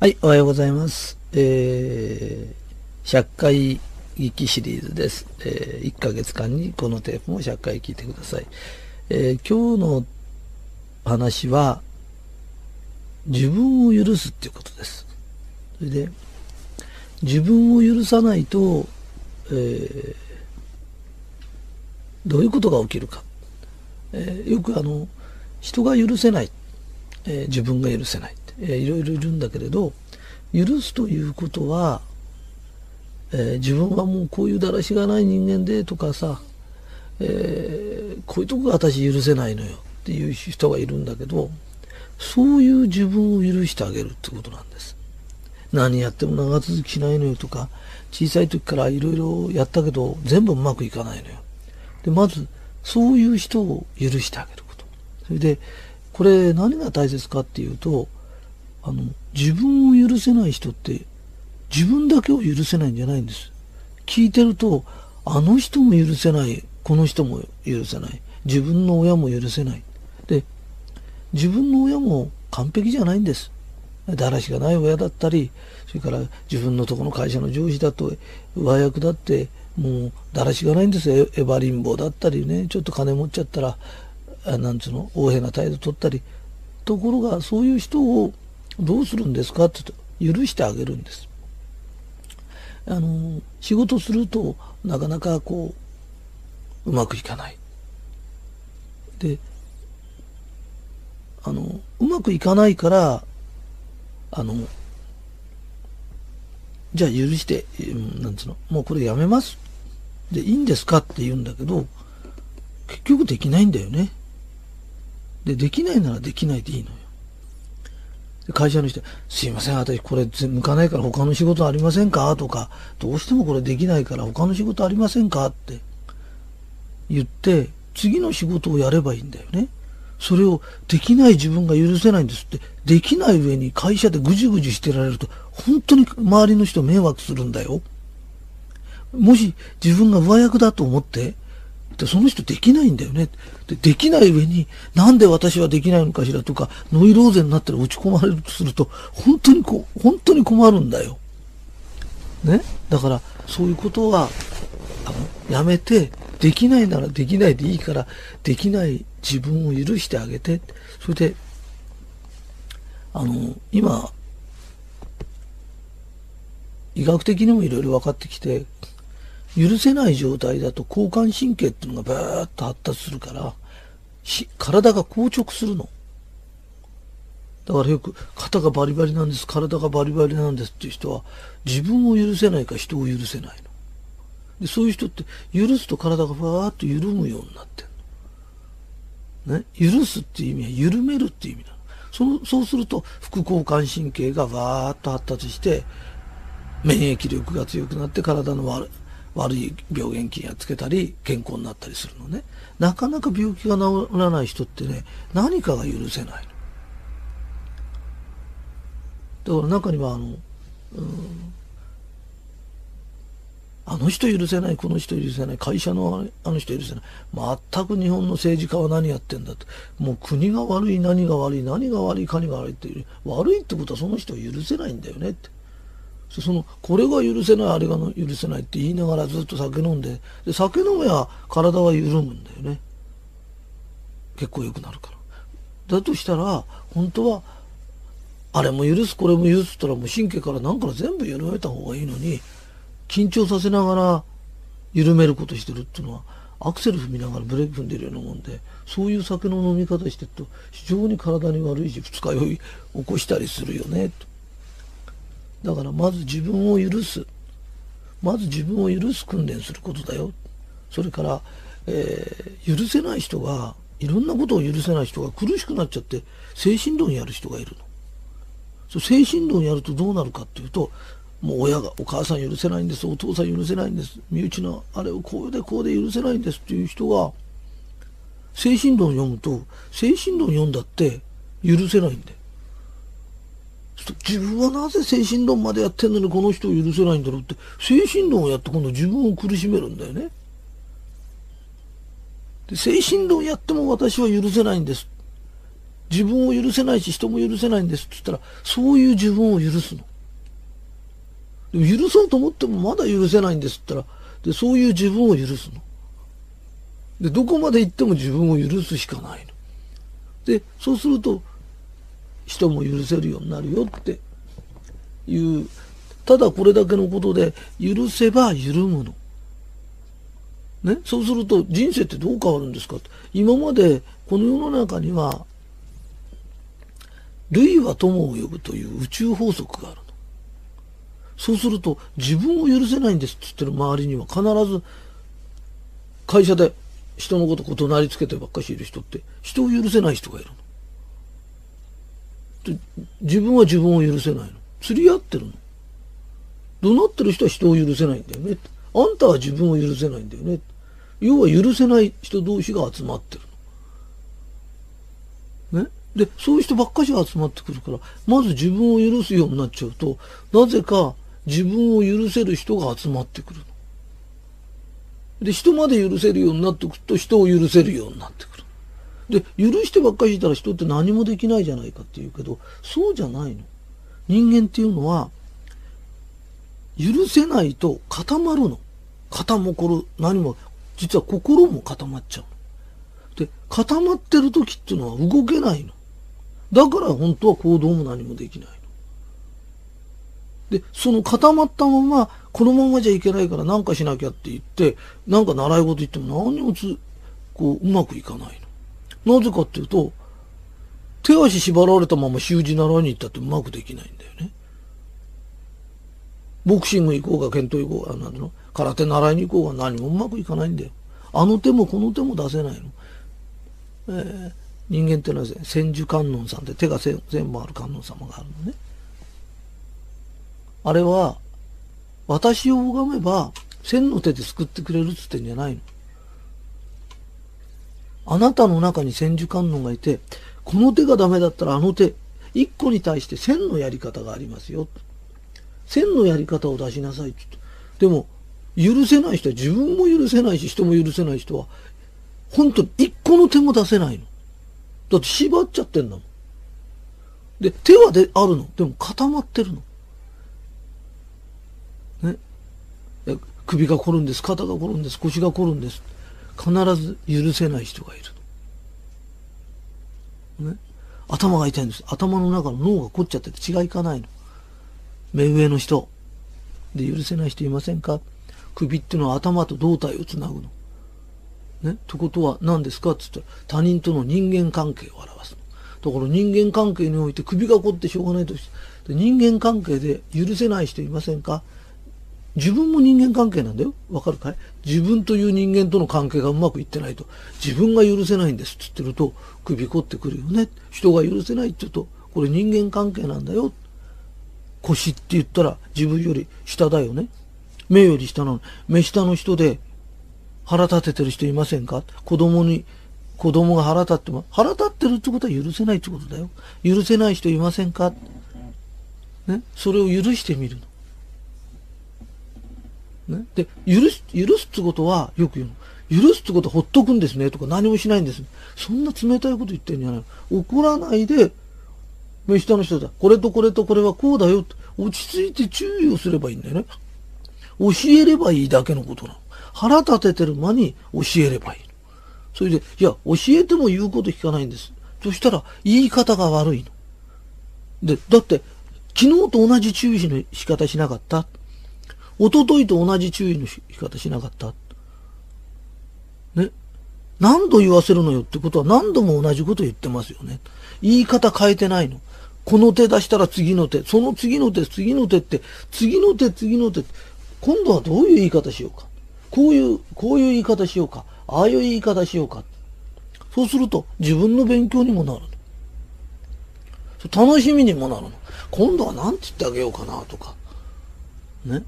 はい、おはようございます。えー、100回劇シリーズです。えー、1ヶ月間にこのテープを100回聞いてください。えー、今日の話は、自分を許すっていうことです。それで、自分を許さないと、えー、どういうことが起きるか。えー、よくあの、人が許せない。えー、自分が許せない。えー、いろいろいるんだけれど許すということは、えー、自分はもうこういうだらしがない人間でとかさ、えー、こういうとこが私許せないのよっていう人がいるんだけどそういう自分を許してあげるってことなんです。何やっても長続きしないのよとか小さい時からいろいろやったけど全部うまくいかないのよ。でまずそういう人を許してあげること。それでこれ何が大切かっていうとあの、自分を許せない人って自分だけを許せないんじゃないんです。聞いてると、あの人も許せない、この人も許せない、自分の親も許せない。で、自分の親も完璧じゃないんです。だらしがない親だったり、それから自分のとこの会社の上司だと、上役だって、もうだらしがないんですよ。エヴァリンボだったりね、ちょっと金持っちゃったら、なんつうの、横柄な態度取ったり。ところが、そういう人をどうするんですかって言うと許してあげるんです。あの仕事するとなかなかこううまくいかない。であのうまくいかないからあのじゃあ許してなんつうのもうこれやめます。でいいんですかって言うんだけど結局できないんだよね。でできないならできないでいいのよ。会社の人、すいません、私これ向かないから他の仕事ありませんか？とか、どうしてもこれできないから他の仕事ありませんか？って言って、次の仕事をやればいいんだよね。それをできない自分が許せないんですって、できない上に会社でぐじぐじしてられると、本当に周りの人迷惑するんだよ。もし自分が上役だと思って、でその人できないんだよね。でできない上に、なんで私はできないのかしらとか、ノイローゼになったら打ち込まれるとすると、本当にこう、本当に困るんだよ。ね？だから、そういうことは、あの、やめて、できないならできないでいいから、できない自分を許してあげて、それで、あの、今、医学的にもいろいろ分かってきて、許せない状態だと交感神経っていうのがバーッと発達するから、体が硬直するの。だからよく肩がバリバリなんです、体がバリバリなんですっていう人は自分を許せないか人を許せないの。でそういう人って許すと体がバーッと緩むようになってんの。ね？許すっていう意味は緩めるっていう意味なの。そのそうすると副交感神経がバーッと発達して免疫力が強くなって体の悪い悪い病原菌やっつけたり健康になったりするのね。なかなか病気が治らない人ってね何かが許せないだから中にはあの、うん、あの人許せないこの人許せない会社のあの人許せない。全く日本の政治家は何やってんだって。もう国が悪い何が悪い何が悪いかにが悪いっていう。悪いってことはその人を許せないんだよねって。そのこれが許せないあれが許せないって言いながらずっと酒飲んでで酒飲めば体は緩むんだよね結構良くなるからだとしたら本当はあれも許すこれも許すったらもう神経から何から全部緩めた方がいいのに緊張させながら緩めることしてるっていうのはアクセル踏みながらブレーキ踏んでるようなもんでそういう酒の飲み方してると非常に体に悪いし二日酔い起こしたりするよねと。だからまず自分を許す。まず自分を許す訓練することだよ。それから、えー、許せない人が、いろんなことを許せない人が苦しくなっちゃって精神論やる人がいるの。そ精神論やるとどうなるかっていうと、もう親がお母さん許せないんです、お父さん許せないんです、身内のあれをこうでこうで許せないんですっていう人が、精神論読むと、精神論読んだって許せないんだよ。自分はなぜ精神論までやってんのにこの人を許せないんだろうって精神論をやって今度自分を苦しめるんだよね。で精神論やっても私は許せないんです。自分を許せないし人も許せないんですって言ったら、そういう自分を許すの。でも許そうと思ってもまだ許せないんですって言ったら、でそういう自分を許すの。で、どこまで行っても自分を許すしかないの。で、そうすると、人も許せるようになるよっていう、ただこれだけのことで、許せば緩むの。ね、そうすると人生ってどう変わるんですかって今までこの世の中には類は友を呼ぶという宇宙法則があるの。そうすると自分を許せないんですって言ってる周りには必ず会社で人のことこなりつけてばっかしいる人って人を許せない人がいるの。自分は自分を許せないの。釣り合ってるの。怒鳴ってる人は人を許せないんだよね。あんたは自分を許せないんだよね。要は許せない人同士が集まってるの。ね？で、そういう人ばっかしが集まってくるから、まず自分を許すようになっちゃうと、なぜか自分を許せる人が集まってくるで、人まで許せるようになってくると、人を許せるようになってくる。で、許してばっかりいたら人って何もできないじゃないかって言うけど、そうじゃないの。人間っていうのは、許せないと固まるの。固もこる、何も実は心も固まっちゃう。で、固まってる時っていうのは動けないの。だから本当は行動も何もできない。で、その固まったまま、このままじゃいけないから何かしなきゃって言って、なんか習い事言っても何もつ、こう、うまくいかない。なぜかっていうと、手足縛られたまま習字習いに行ったってうまくできないんだよね。ボクシング行こうが、剣闘行こうが、なんの？空手習いに行こうが何もうまくいかないんだよ。あの手もこの手も出せないの。えー、人間ってのは千手観音さんって手が全部ある観音様があるのね。あれは、私を拝めば千の手で救ってくれるっつってんじゃないの。あなたの中に千手観音がいて、この手がダメだったらあの手、一個に対して千のやり方がありますよ。千のやり方を出しなさいって言って。でも、許せない人は自分も許せないし、人も許せない人は、本当に一個の手も出せないの。だって縛っちゃってんだもん。で、手はであるの。でも固まってるの。ね。首が凝るんです。肩が凝るんです。腰が凝るんです。必ず許せない人がいる。ね。頭が痛いんです。頭の中の脳が凝っちゃってて血がいかないの。目上の人。で、許せない人いませんか？首っていうのは頭と胴体をつなぐの。ね。ということは何ですか？って言ったら他人との人間関係を表すの。だから人間関係において首が凝ってしょうがないとして、人間関係で許せない人いませんか？自分も人間関係なんだよ。わかるかい？自分という人間との関係がうまくいってないと、自分が許せないんですって言ってると、首凝ってくるよね。人が許せないって言うと、これ人間関係なんだよ。腰って言ったら自分より下だよね。目より下なの、目下の人で腹立ててる人いませんか？子供に、子供が腹立っても、腹立ってるってことは許せないってことだよ。許せない人いませんか？ね？それを許してみるの。ね。で、許す、許すってことは、よく言うの。許すってことはほっとくんですねとか何もしないんです。そんな冷たいこと言ってんじゃないの。怒らないで、目下の人だ。これとこれとこれはこうだよって。落ち着いて注意をすればいいんだよね。教えればいいだけのことなの。腹立ててる間に教えればいい。それで、いや、教えても言うこと聞かないんです。そしたら、言い方が悪いの。で、だって、昨日と同じ注意の仕方しなかった。一昨日と同じ注意の仕方しなかった。ね。何度言わせるのよってことは何度も同じこと言ってますよね。言い方変えてないの。この手出したら次の手、その次の手、次の手って、次の手、次の手、今度はどういう言い方しようか。こういう、こういう言い方しようか。ああいう言い方しようか。そうすると自分の勉強にもなる。楽しみにもなるの。今度は何て言ってあげようかなとか。ね。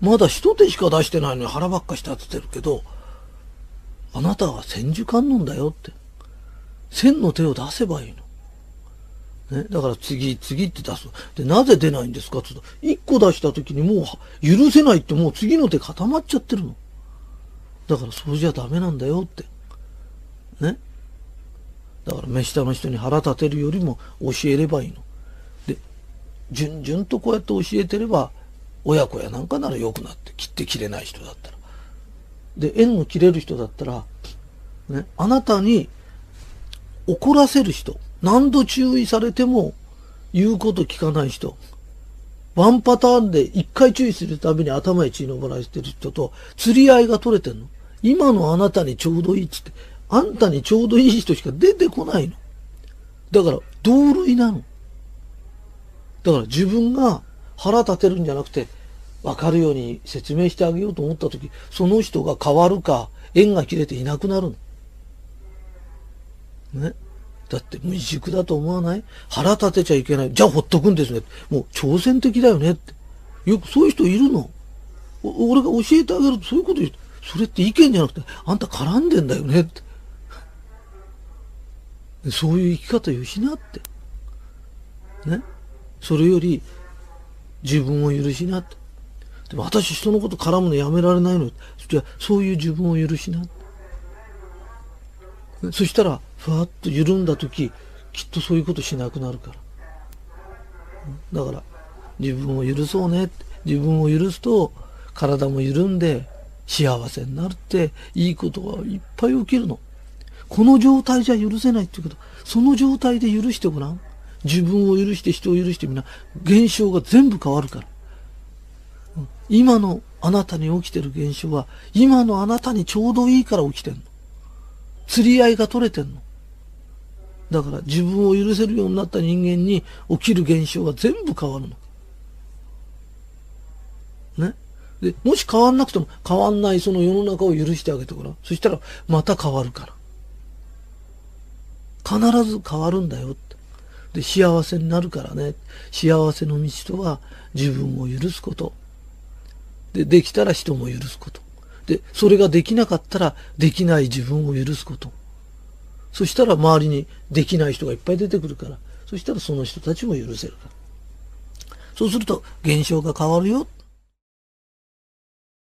まだ一手しか出してないのに腹ばっかしたって言ってるけど、あなたは千手観音だよって。千の手を出せばいいの。ね、だから次、次って出す。で、なぜ出ないんですかって言うと、一個出した時にもう許せないってもう次の手固まっちゃってるの。だからそうじゃダメなんだよって。ね。だから目下の人に腹立てるよりも教えればいいの。で、順々とこうやって教えてれば、親子やなんかなら良くなって、切って切れない人だったら。で、縁の切れる人だったら、ね、あなたに怒らせる人、何度注意されても言うこと聞かない人、ワンパターンで一回注意するたびに頭に血のぼらしてる人と釣り合いが取れてんの。今のあなたにちょうどいいっつって、あんたにちょうどいい人しか出てこないの。だから、同類なの。だから自分が腹立てるんじゃなくて、わかるように説明してあげようと思った時、その人が変わるか、縁が切れていなくなるの。ね？だって未熟だと思わない？腹立てちゃいけない。じゃあほっとくんですね。もう挑戦的だよねって。よくそういう人いるの。俺が教えてあげるとそういうこと言う。それって意見じゃなくて、あんた絡んでんだよねって。そういう生き方を失って。ね？それより、自分を許しなって。でも私人のこと絡むのやめられないの。じゃそういう自分を許しな。そしたら、ふわっと緩んだ時、きっとそういうことしなくなるから。だから、自分を許そうね。自分を許すと、体も緩んで、幸せになるって、いいことがいっぱい起きるの。この状態じゃ許せないっていうこと。その状態で許してごらん。自分を許して人を許してみな。現象が全部変わるから。今のあなたに起きてる現象は、今のあなたにちょうどいいから起きてんの。釣り合いが取れてんの。だから自分を許せるようになった人間に起きる現象が全部変わるの。ね？で、もし変わんなくても変わんないその世の中を許してあげてごらん。そしたらまた変わるから。必ず変わるんだよって。で、幸せになるからね。幸せの道とは自分を許すこと。で、できたら人も許すこと。で、それができなかったら、できない自分を許すこと。そしたら周りにできない人がいっぱい出てくるから、そしたらその人たちも許せるから。そうすると、現象が変わるよ